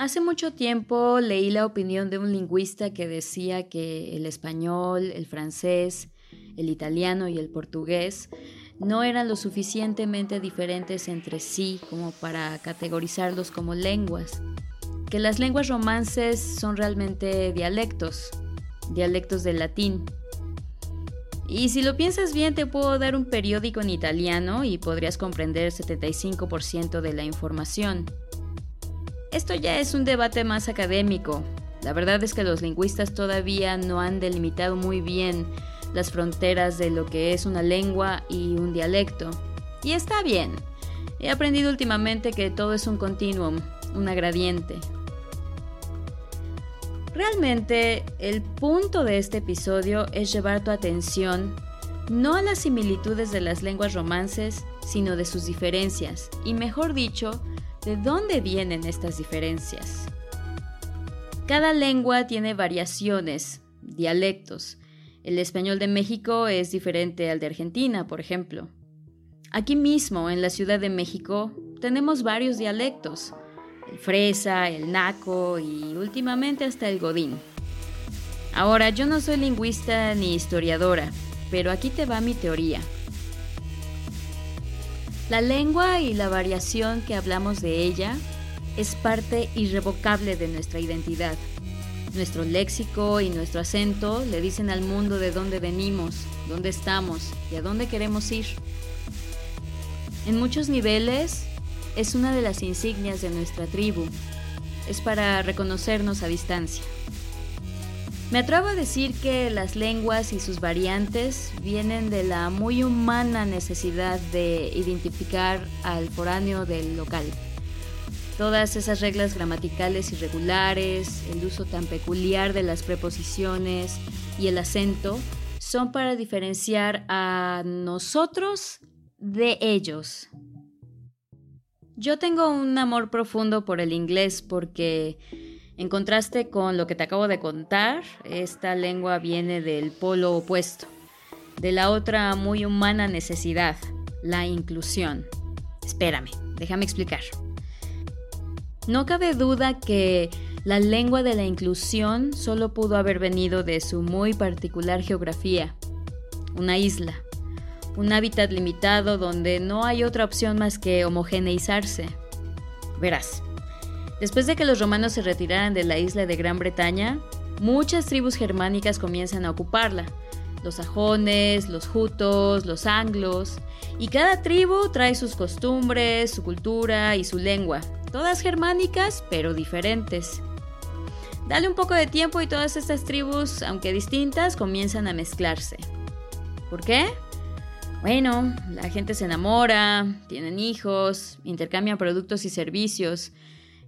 Hace mucho tiempo leí la opinión de un lingüista que decía que el español, el francés, el italiano y el portugués no eran lo suficientemente diferentes entre sí como para categorizarlos como lenguas, que las lenguas romances son realmente dialectos, dialectos del latín. Y si lo piensas bien, te puedo dar un periódico en italiano y podrías comprender el 75% de la información. Esto ya es un debate más académico. La verdad es que los lingüistas todavía no han delimitado muy bien las fronteras de lo que es una lengua y un dialecto. Y está bien. He aprendido últimamente que todo es un continuum, una gradiente. Realmente, el punto de este episodio es llevar tu atención no a las similitudes de las lenguas romances, sino de sus diferencias, y mejor dicho, ¿De dónde vienen estas diferencias? Cada lengua tiene variaciones, dialectos. El español de México es diferente al de Argentina, por ejemplo. Aquí mismo, en la Ciudad de México, tenemos varios dialectos. El fresa, el naco y últimamente hasta el godín. Ahora, yo no soy lingüista ni historiadora, pero aquí te va mi teoría. La lengua y la variación que hablamos de ella es parte irrevocable de nuestra identidad. Nuestro léxico y nuestro acento le dicen al mundo de dónde venimos, dónde estamos y a dónde queremos ir. En muchos niveles es una de las insignias de nuestra tribu. Es para reconocernos a distancia. Me atrevo a decir que las lenguas y sus variantes vienen de la muy humana necesidad de identificar al foráneo del local. Todas esas reglas gramaticales irregulares, el uso tan peculiar de las preposiciones y el acento son para diferenciar a nosotros de ellos. Yo tengo un amor profundo por el inglés porque en contraste con lo que te acabo de contar, esta lengua viene del polo opuesto, de la otra muy humana necesidad, la inclusión. Espérame, déjame explicar. No cabe duda que la lengua de la inclusión solo pudo haber venido de su muy particular geografía, una isla, un hábitat limitado donde no hay otra opción más que homogeneizarse. Verás, Después de que los romanos se retiraran de la isla de Gran Bretaña, muchas tribus germánicas comienzan a ocuparla. Los sajones, los jutos, los anglos, y cada tribu trae sus costumbres, su cultura y su lengua, todas germánicas pero diferentes. Dale un poco de tiempo y todas estas tribus, aunque distintas, comienzan a mezclarse. ¿Por qué? Bueno, la gente se enamora, tienen hijos, intercambian productos y servicios,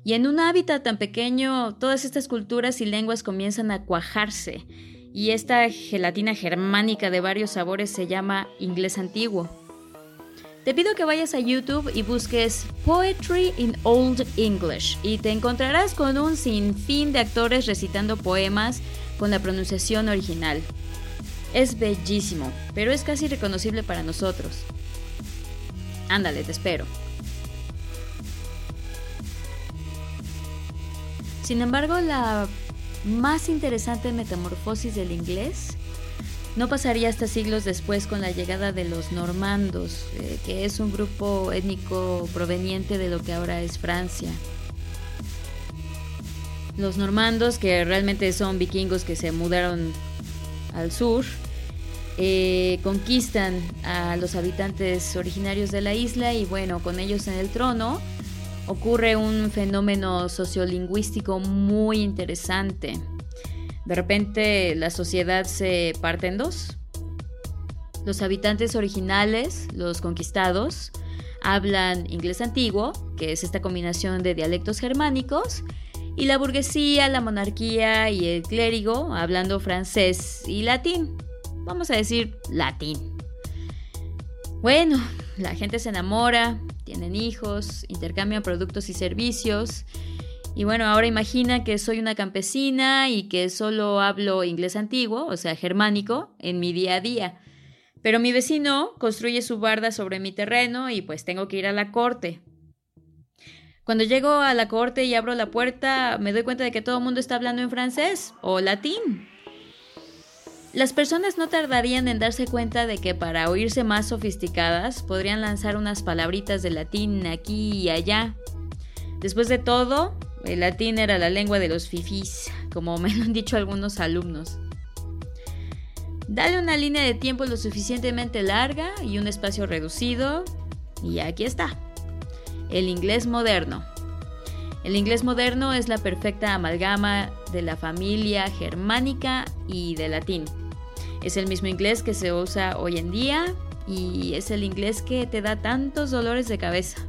y en un hábitat tan pequeño, todas estas culturas y lenguas comienzan a cuajarse. Y esta gelatina germánica de varios sabores se llama inglés antiguo. Te pido que vayas a YouTube y busques Poetry in Old English y te encontrarás con un sinfín de actores recitando poemas con la pronunciación original. Es bellísimo, pero es casi reconocible para nosotros. Ándale, te espero. Sin embargo, la más interesante metamorfosis del inglés no pasaría hasta siglos después con la llegada de los normandos, eh, que es un grupo étnico proveniente de lo que ahora es Francia. Los normandos, que realmente son vikingos que se mudaron al sur, eh, conquistan a los habitantes originarios de la isla y bueno, con ellos en el trono, ocurre un fenómeno sociolingüístico muy interesante. De repente la sociedad se parte en dos. Los habitantes originales, los conquistados, hablan inglés antiguo, que es esta combinación de dialectos germánicos, y la burguesía, la monarquía y el clérigo hablando francés y latín. Vamos a decir latín. Bueno, la gente se enamora, tienen hijos, intercambian productos y servicios. Y bueno, ahora imagina que soy una campesina y que solo hablo inglés antiguo, o sea, germánico, en mi día a día. Pero mi vecino construye su barda sobre mi terreno y pues tengo que ir a la corte. Cuando llego a la corte y abro la puerta, me doy cuenta de que todo el mundo está hablando en francés o latín. Las personas no tardarían en darse cuenta de que para oírse más sofisticadas podrían lanzar unas palabritas de latín aquí y allá. Después de todo, el latín era la lengua de los fifís, como me lo han dicho algunos alumnos. Dale una línea de tiempo lo suficientemente larga y un espacio reducido, y aquí está. El inglés moderno. El inglés moderno es la perfecta amalgama de la familia germánica y de latín. Es el mismo inglés que se usa hoy en día y es el inglés que te da tantos dolores de cabeza.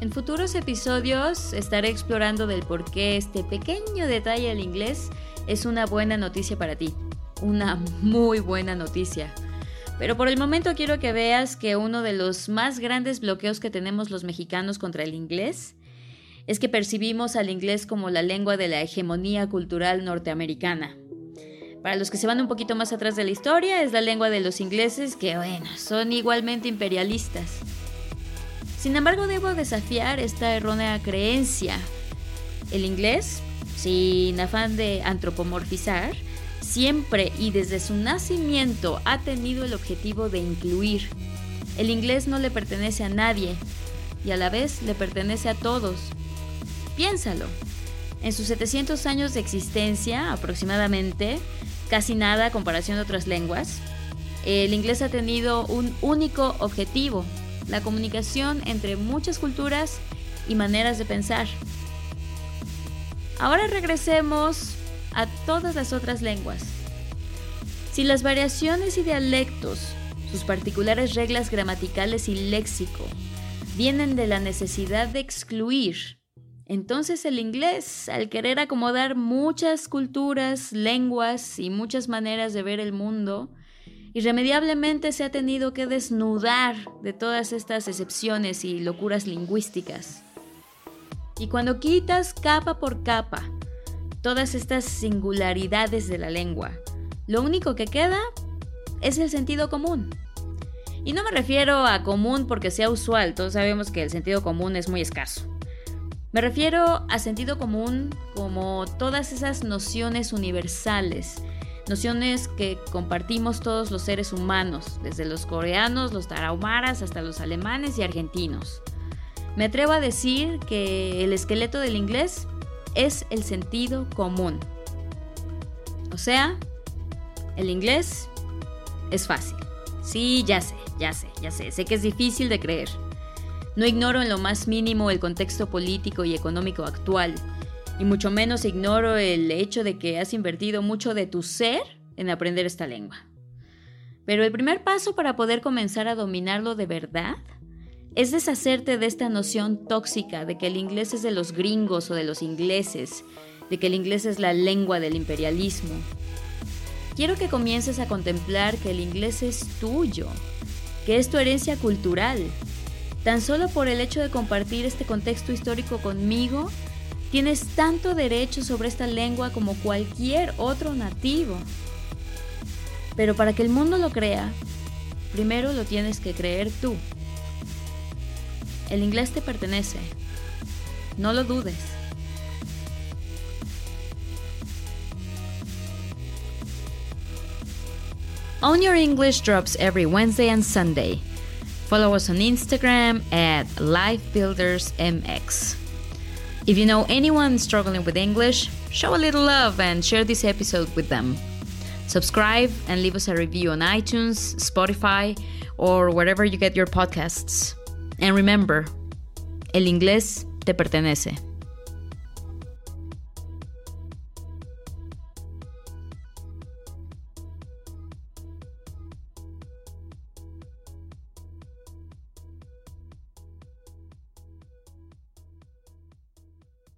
En futuros episodios estaré explorando del por qué este pequeño detalle del inglés es una buena noticia para ti. Una muy buena noticia. Pero por el momento quiero que veas que uno de los más grandes bloqueos que tenemos los mexicanos contra el inglés es que percibimos al inglés como la lengua de la hegemonía cultural norteamericana. Para los que se van un poquito más atrás de la historia, es la lengua de los ingleses que, bueno, son igualmente imperialistas. Sin embargo, debo desafiar esta errónea creencia. El inglés, sin afán de antropomorfizar, siempre y desde su nacimiento ha tenido el objetivo de incluir. El inglés no le pertenece a nadie y a la vez le pertenece a todos. Piénsalo. En sus 700 años de existencia, aproximadamente, casi nada a comparación de otras lenguas, el inglés ha tenido un único objetivo, la comunicación entre muchas culturas y maneras de pensar. Ahora regresemos a todas las otras lenguas. Si las variaciones y dialectos, sus particulares reglas gramaticales y léxico, vienen de la necesidad de excluir, entonces el inglés, al querer acomodar muchas culturas, lenguas y muchas maneras de ver el mundo, irremediablemente se ha tenido que desnudar de todas estas excepciones y locuras lingüísticas. Y cuando quitas capa por capa todas estas singularidades de la lengua, lo único que queda es el sentido común. Y no me refiero a común porque sea usual, todos sabemos que el sentido común es muy escaso. Me refiero a sentido común como todas esas nociones universales nociones que compartimos todos los seres humanos, desde los coreanos, los tarahumaras hasta los alemanes y argentinos. Me atrevo a decir que el esqueleto del inglés es el sentido común. O sea, el inglés es fácil. Sí, ya sé, ya sé, ya sé, sé que es difícil de creer. No ignoro en lo más mínimo el contexto político y económico actual y mucho menos ignoro el hecho de que has invertido mucho de tu ser en aprender esta lengua. Pero el primer paso para poder comenzar a dominarlo de verdad es deshacerte de esta noción tóxica de que el inglés es de los gringos o de los ingleses, de que el inglés es la lengua del imperialismo. Quiero que comiences a contemplar que el inglés es tuyo, que es tu herencia cultural. Tan solo por el hecho de compartir este contexto histórico conmigo, Tienes tanto derecho sobre esta lengua como cualquier otro nativo. Pero para que el mundo lo crea, primero lo tienes que creer tú. El inglés te pertenece. No lo dudes. Own Your English drops every Wednesday and Sunday. Follow us on Instagram at LifeBuildersMX. If you know anyone struggling with English, show a little love and share this episode with them. Subscribe and leave us a review on iTunes, Spotify, or wherever you get your podcasts. And remember, el inglés te pertenece.